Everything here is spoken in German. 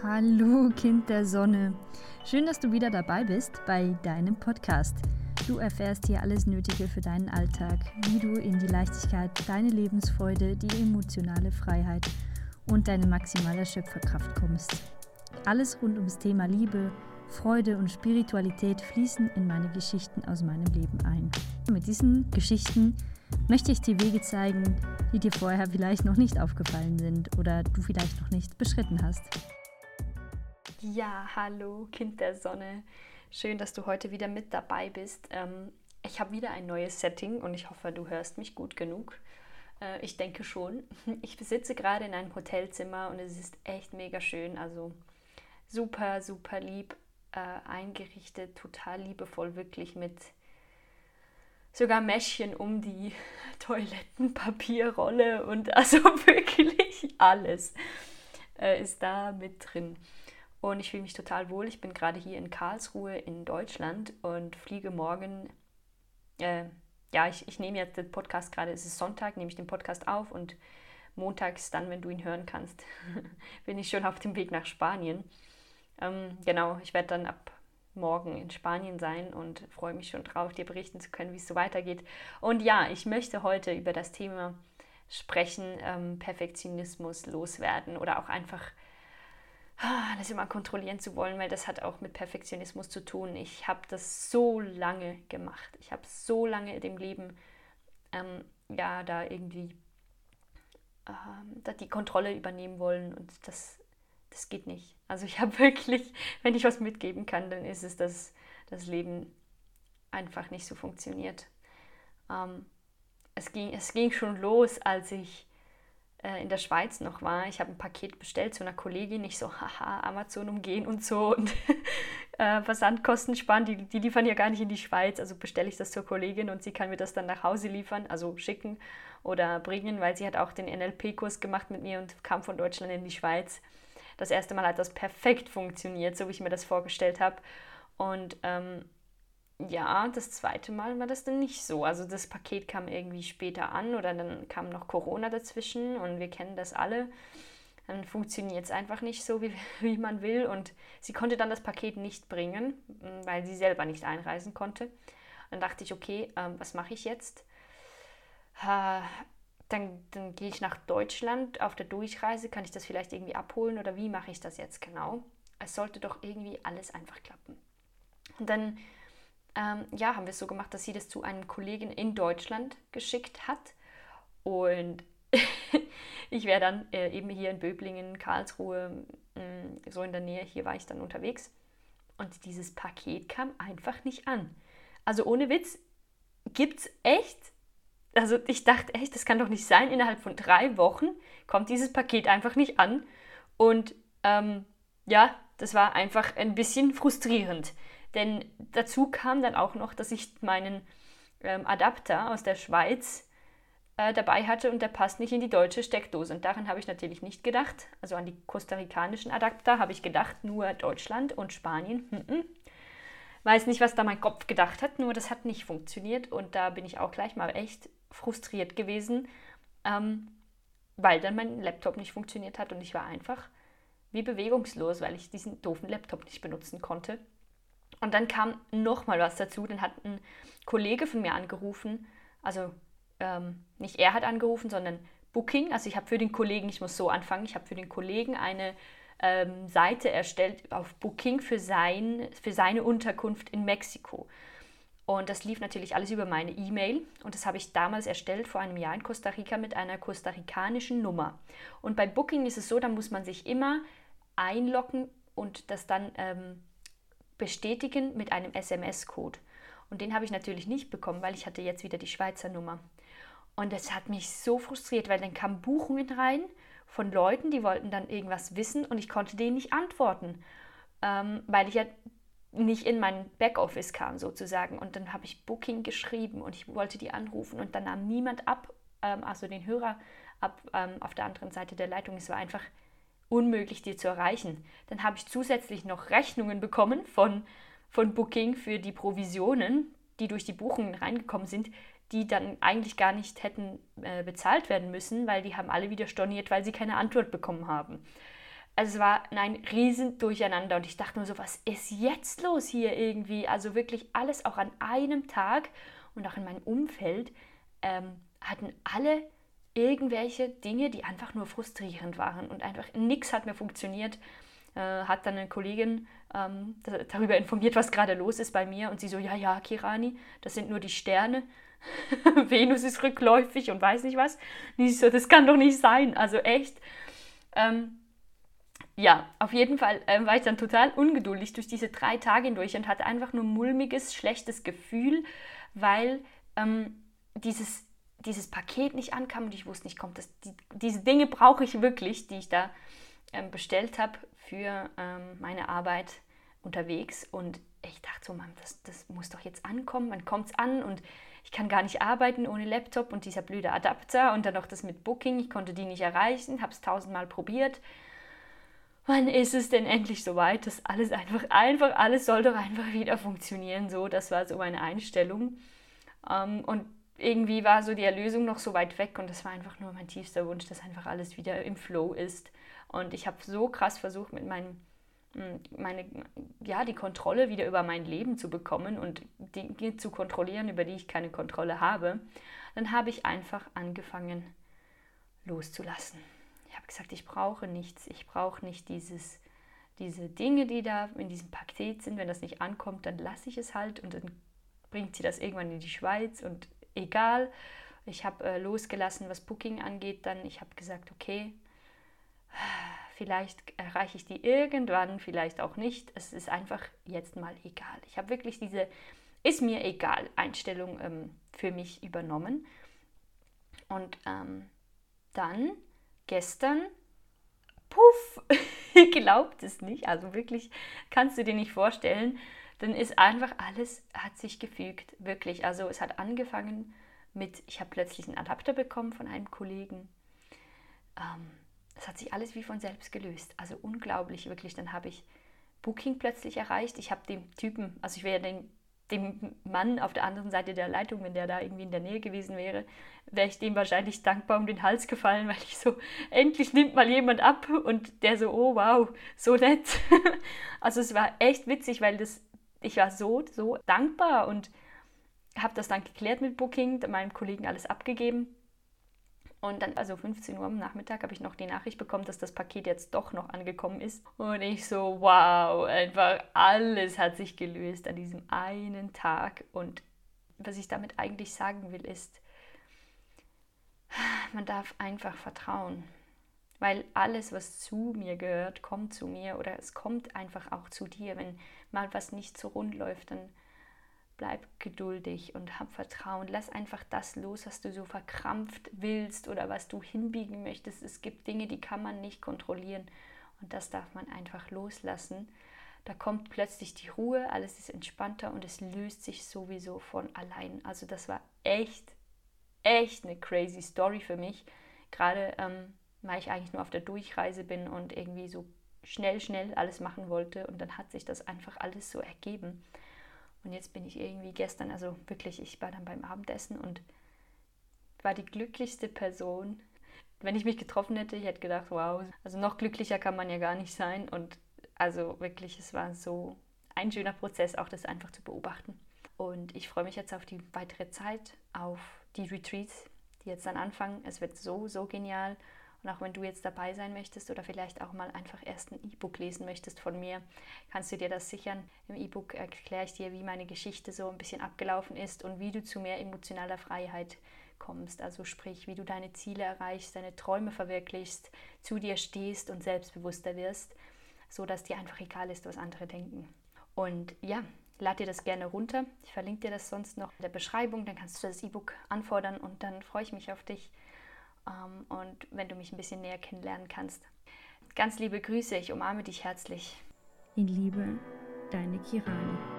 Hallo Kind der Sonne. Schön, dass du wieder dabei bist bei deinem Podcast. Du erfährst hier alles Nötige für deinen Alltag, wie du in die Leichtigkeit, deine Lebensfreude, die emotionale Freiheit und deine maximale Schöpferkraft kommst. Alles rund ums Thema Liebe, Freude und Spiritualität fließen in meine Geschichten aus meinem Leben ein. Mit diesen Geschichten möchte ich dir Wege zeigen, die dir vorher vielleicht noch nicht aufgefallen sind oder du vielleicht noch nicht beschritten hast. Ja, hallo Kind der Sonne. Schön, dass du heute wieder mit dabei bist. Ähm, ich habe wieder ein neues Setting und ich hoffe, du hörst mich gut genug. Äh, ich denke schon. Ich sitze gerade in einem Hotelzimmer und es ist echt mega schön. Also super, super lieb äh, eingerichtet, total liebevoll, wirklich mit sogar Mäschchen um die Toilettenpapierrolle und also wirklich alles äh, ist da mit drin. Und ich fühle mich total wohl. Ich bin gerade hier in Karlsruhe in Deutschland und fliege morgen. Äh, ja, ich, ich nehme jetzt den Podcast gerade, es ist Sonntag, nehme ich den Podcast auf und montags dann, wenn du ihn hören kannst, bin ich schon auf dem Weg nach Spanien. Ähm, genau, ich werde dann ab morgen in Spanien sein und freue mich schon drauf, dir berichten zu können, wie es so weitergeht. Und ja, ich möchte heute über das Thema sprechen, ähm, Perfektionismus loswerden oder auch einfach das immer kontrollieren zu wollen, weil das hat auch mit Perfektionismus zu tun. Ich habe das so lange gemacht. Ich habe so lange dem Leben ähm, ja da irgendwie ähm, da die Kontrolle übernehmen wollen und das, das geht nicht. Also ich habe wirklich, wenn ich was mitgeben kann, dann ist es, dass das Leben einfach nicht so funktioniert. Ähm, es, ging, es ging schon los, als ich äh, in der Schweiz noch war. Ich habe ein Paket bestellt zu einer Kollegin. Ich so, haha, Amazon umgehen und so und äh, Versandkosten sparen. Die, die liefern ja gar nicht in die Schweiz. Also bestelle ich das zur Kollegin und sie kann mir das dann nach Hause liefern, also schicken oder bringen, weil sie hat auch den NLP-Kurs gemacht mit mir und kam von Deutschland in die Schweiz. Das erste Mal hat das perfekt funktioniert, so wie ich mir das vorgestellt habe. Und ähm, ja, das zweite Mal war das dann nicht so. Also das Paket kam irgendwie später an oder dann kam noch Corona dazwischen und wir kennen das alle. Dann funktioniert es einfach nicht so, wie, wie man will. Und sie konnte dann das Paket nicht bringen, weil sie selber nicht einreisen konnte. Dann dachte ich, okay, ähm, was mache ich jetzt? Äh, dann, dann gehe ich nach Deutschland auf der Durchreise. Kann ich das vielleicht irgendwie abholen oder wie mache ich das jetzt genau? Es sollte doch irgendwie alles einfach klappen. Und dann ähm, ja, haben wir es so gemacht, dass sie das zu einem Kollegen in Deutschland geschickt hat. Und ich wäre dann äh, eben hier in Böblingen, Karlsruhe, mh, mm, so in der Nähe, hier war ich dann unterwegs. Und dieses Paket kam einfach nicht an. Also ohne Witz, gibt es echt, also ich dachte echt, das kann doch nicht sein, innerhalb von drei Wochen kommt dieses Paket einfach nicht an. Und ähm, ja, das war einfach ein bisschen frustrierend. Denn dazu kam dann auch noch, dass ich meinen ähm, Adapter aus der Schweiz äh, dabei hatte und der passt nicht in die deutsche Steckdose. Und daran habe ich natürlich nicht gedacht. Also an die kostarikanischen Adapter habe ich gedacht, nur Deutschland und Spanien. Hm Weiß nicht, was da mein Kopf gedacht hat, nur das hat nicht funktioniert. Und da bin ich auch gleich mal echt frustriert gewesen, ähm, weil dann mein Laptop nicht funktioniert hat und ich war einfach wie bewegungslos, weil ich diesen doofen Laptop nicht benutzen konnte. Und dann kam noch mal was dazu. Dann hat ein Kollege von mir angerufen, also ähm, nicht er hat angerufen, sondern Booking. Also ich habe für den Kollegen, ich muss so anfangen, ich habe für den Kollegen eine ähm, Seite erstellt auf Booking für, sein, für seine Unterkunft in Mexiko. Und das lief natürlich alles über meine E-Mail. Und das habe ich damals erstellt vor einem Jahr in Costa Rica mit einer kostarikanischen Nummer. Und bei Booking ist es so, da muss man sich immer einloggen und das dann ähm, bestätigen mit einem SMS-Code. Und den habe ich natürlich nicht bekommen, weil ich hatte jetzt wieder die Schweizer Nummer. Und das hat mich so frustriert, weil dann kamen Buchungen rein von Leuten, die wollten dann irgendwas wissen und ich konnte denen nicht antworten, ähm, weil ich ja nicht in mein Backoffice kam sozusagen. Und dann habe ich Booking geschrieben und ich wollte die anrufen und dann nahm niemand ab, ähm, also den Hörer ab ähm, auf der anderen Seite der Leitung. Es war einfach unmöglich, die zu erreichen. Dann habe ich zusätzlich noch Rechnungen bekommen von, von Booking für die Provisionen, die durch die Buchungen reingekommen sind, die dann eigentlich gar nicht hätten äh, bezahlt werden müssen, weil die haben alle wieder storniert, weil sie keine Antwort bekommen haben. also es war ein riesen Durcheinander und ich dachte nur so, was ist jetzt los hier irgendwie? Also wirklich alles auch an einem Tag und auch in meinem Umfeld ähm, hatten alle irgendwelche Dinge, die einfach nur frustrierend waren und einfach nichts hat mehr funktioniert. Äh, hat dann eine Kollegin ähm, darüber informiert, was gerade los ist bei mir und sie so, ja, ja, Kirani, das sind nur die Sterne. Venus ist rückläufig und weiß nicht was. Und ich so, das kann doch nicht sein. Also echt. Ähm, ja, auf jeden Fall äh, war ich dann total ungeduldig durch diese drei Tage hindurch und hatte einfach nur mulmiges, schlechtes Gefühl, weil ähm, dieses, dieses Paket nicht ankam und ich wusste nicht, kommt das, die, diese Dinge brauche ich wirklich, die ich da ähm, bestellt habe für ähm, meine Arbeit unterwegs. Und ich dachte so, Mann, das, das muss doch jetzt ankommen, wann kommt es an? Und ich kann gar nicht arbeiten ohne Laptop und dieser blöde Adapter und dann noch das mit Booking, ich konnte die nicht erreichen, habe es tausendmal probiert wann ist es denn endlich soweit, dass alles einfach, einfach, alles soll doch einfach wieder funktionieren. So, das war so meine Einstellung. Ähm, und irgendwie war so die Erlösung noch so weit weg und das war einfach nur mein tiefster Wunsch, dass einfach alles wieder im Flow ist. Und ich habe so krass versucht, mit meinem hm, meine, ja, die Kontrolle wieder über mein Leben zu bekommen und Dinge zu kontrollieren, über die ich keine Kontrolle habe, dann habe ich einfach angefangen loszulassen habe gesagt, ich brauche nichts, ich brauche nicht dieses, diese Dinge, die da in diesem Paket sind. Wenn das nicht ankommt, dann lasse ich es halt und dann bringt sie das irgendwann in die Schweiz und egal. Ich habe äh, losgelassen, was Booking angeht. Dann ich habe gesagt, okay, vielleicht erreiche ich die irgendwann, vielleicht auch nicht. Es ist einfach jetzt mal egal. Ich habe wirklich diese ist mir egal Einstellung ähm, für mich übernommen. Und ähm, dann gestern, puff, glaubt es nicht, also wirklich kannst du dir nicht vorstellen, dann ist einfach alles, hat sich gefügt, wirklich. Also es hat angefangen mit, ich habe plötzlich einen Adapter bekommen von einem Kollegen. Ähm, es hat sich alles wie von selbst gelöst. Also unglaublich, wirklich. Dann habe ich Booking plötzlich erreicht. Ich habe dem Typen, also ich wäre den dem Mann auf der anderen Seite der Leitung, wenn der da irgendwie in der Nähe gewesen wäre, wäre ich dem wahrscheinlich dankbar um den Hals gefallen, weil ich so, endlich nimmt mal jemand ab und der so, oh wow, so nett. also es war echt witzig, weil das, ich war so, so dankbar und habe das dann geklärt mit Booking, meinem Kollegen alles abgegeben und dann, also 15 Uhr am Nachmittag, habe ich noch die Nachricht bekommen, dass das Paket jetzt doch noch angekommen ist. Und ich so, wow, einfach alles hat sich gelöst an diesem einen Tag. Und was ich damit eigentlich sagen will, ist, man darf einfach vertrauen. Weil alles, was zu mir gehört, kommt zu mir oder es kommt einfach auch zu dir. Wenn mal was nicht so rund läuft, dann bleib geduldig und hab Vertrauen. Lass einfach das los, was du so verkrampft willst oder was du hinbiegen möchtest. Es gibt Dinge, die kann man nicht kontrollieren und das darf man einfach loslassen. Da kommt plötzlich die Ruhe, alles ist entspannter und es löst sich sowieso von allein. Also das war echt, echt eine crazy Story für mich. Gerade ähm, weil ich eigentlich nur auf der Durchreise bin und irgendwie so schnell, schnell alles machen wollte und dann hat sich das einfach alles so ergeben. Und jetzt bin ich irgendwie gestern, also wirklich, ich war dann beim Abendessen und war die glücklichste Person. Wenn ich mich getroffen hätte, ich hätte gedacht, wow, also noch glücklicher kann man ja gar nicht sein. Und also wirklich, es war so ein schöner Prozess, auch das einfach zu beobachten. Und ich freue mich jetzt auf die weitere Zeit, auf die Retreats, die jetzt dann anfangen. Es wird so, so genial. Und auch wenn du jetzt dabei sein möchtest oder vielleicht auch mal einfach erst ein E-Book lesen möchtest von mir, kannst du dir das sichern. Im E-Book erkläre ich dir, wie meine Geschichte so ein bisschen abgelaufen ist und wie du zu mehr emotionaler Freiheit kommst. Also sprich, wie du deine Ziele erreichst, deine Träume verwirklichst, zu dir stehst und selbstbewusster wirst, so dass dir einfach egal ist, was andere denken. Und ja, lad dir das gerne runter. Ich verlinke dir das sonst noch in der Beschreibung, dann kannst du das E-Book anfordern und dann freue ich mich auf dich ähm, und wenn du mich ein bisschen näher kennenlernen kannst. Ganz liebe Grüße, ich umarme dich herzlich. In Liebe, deine Kirani.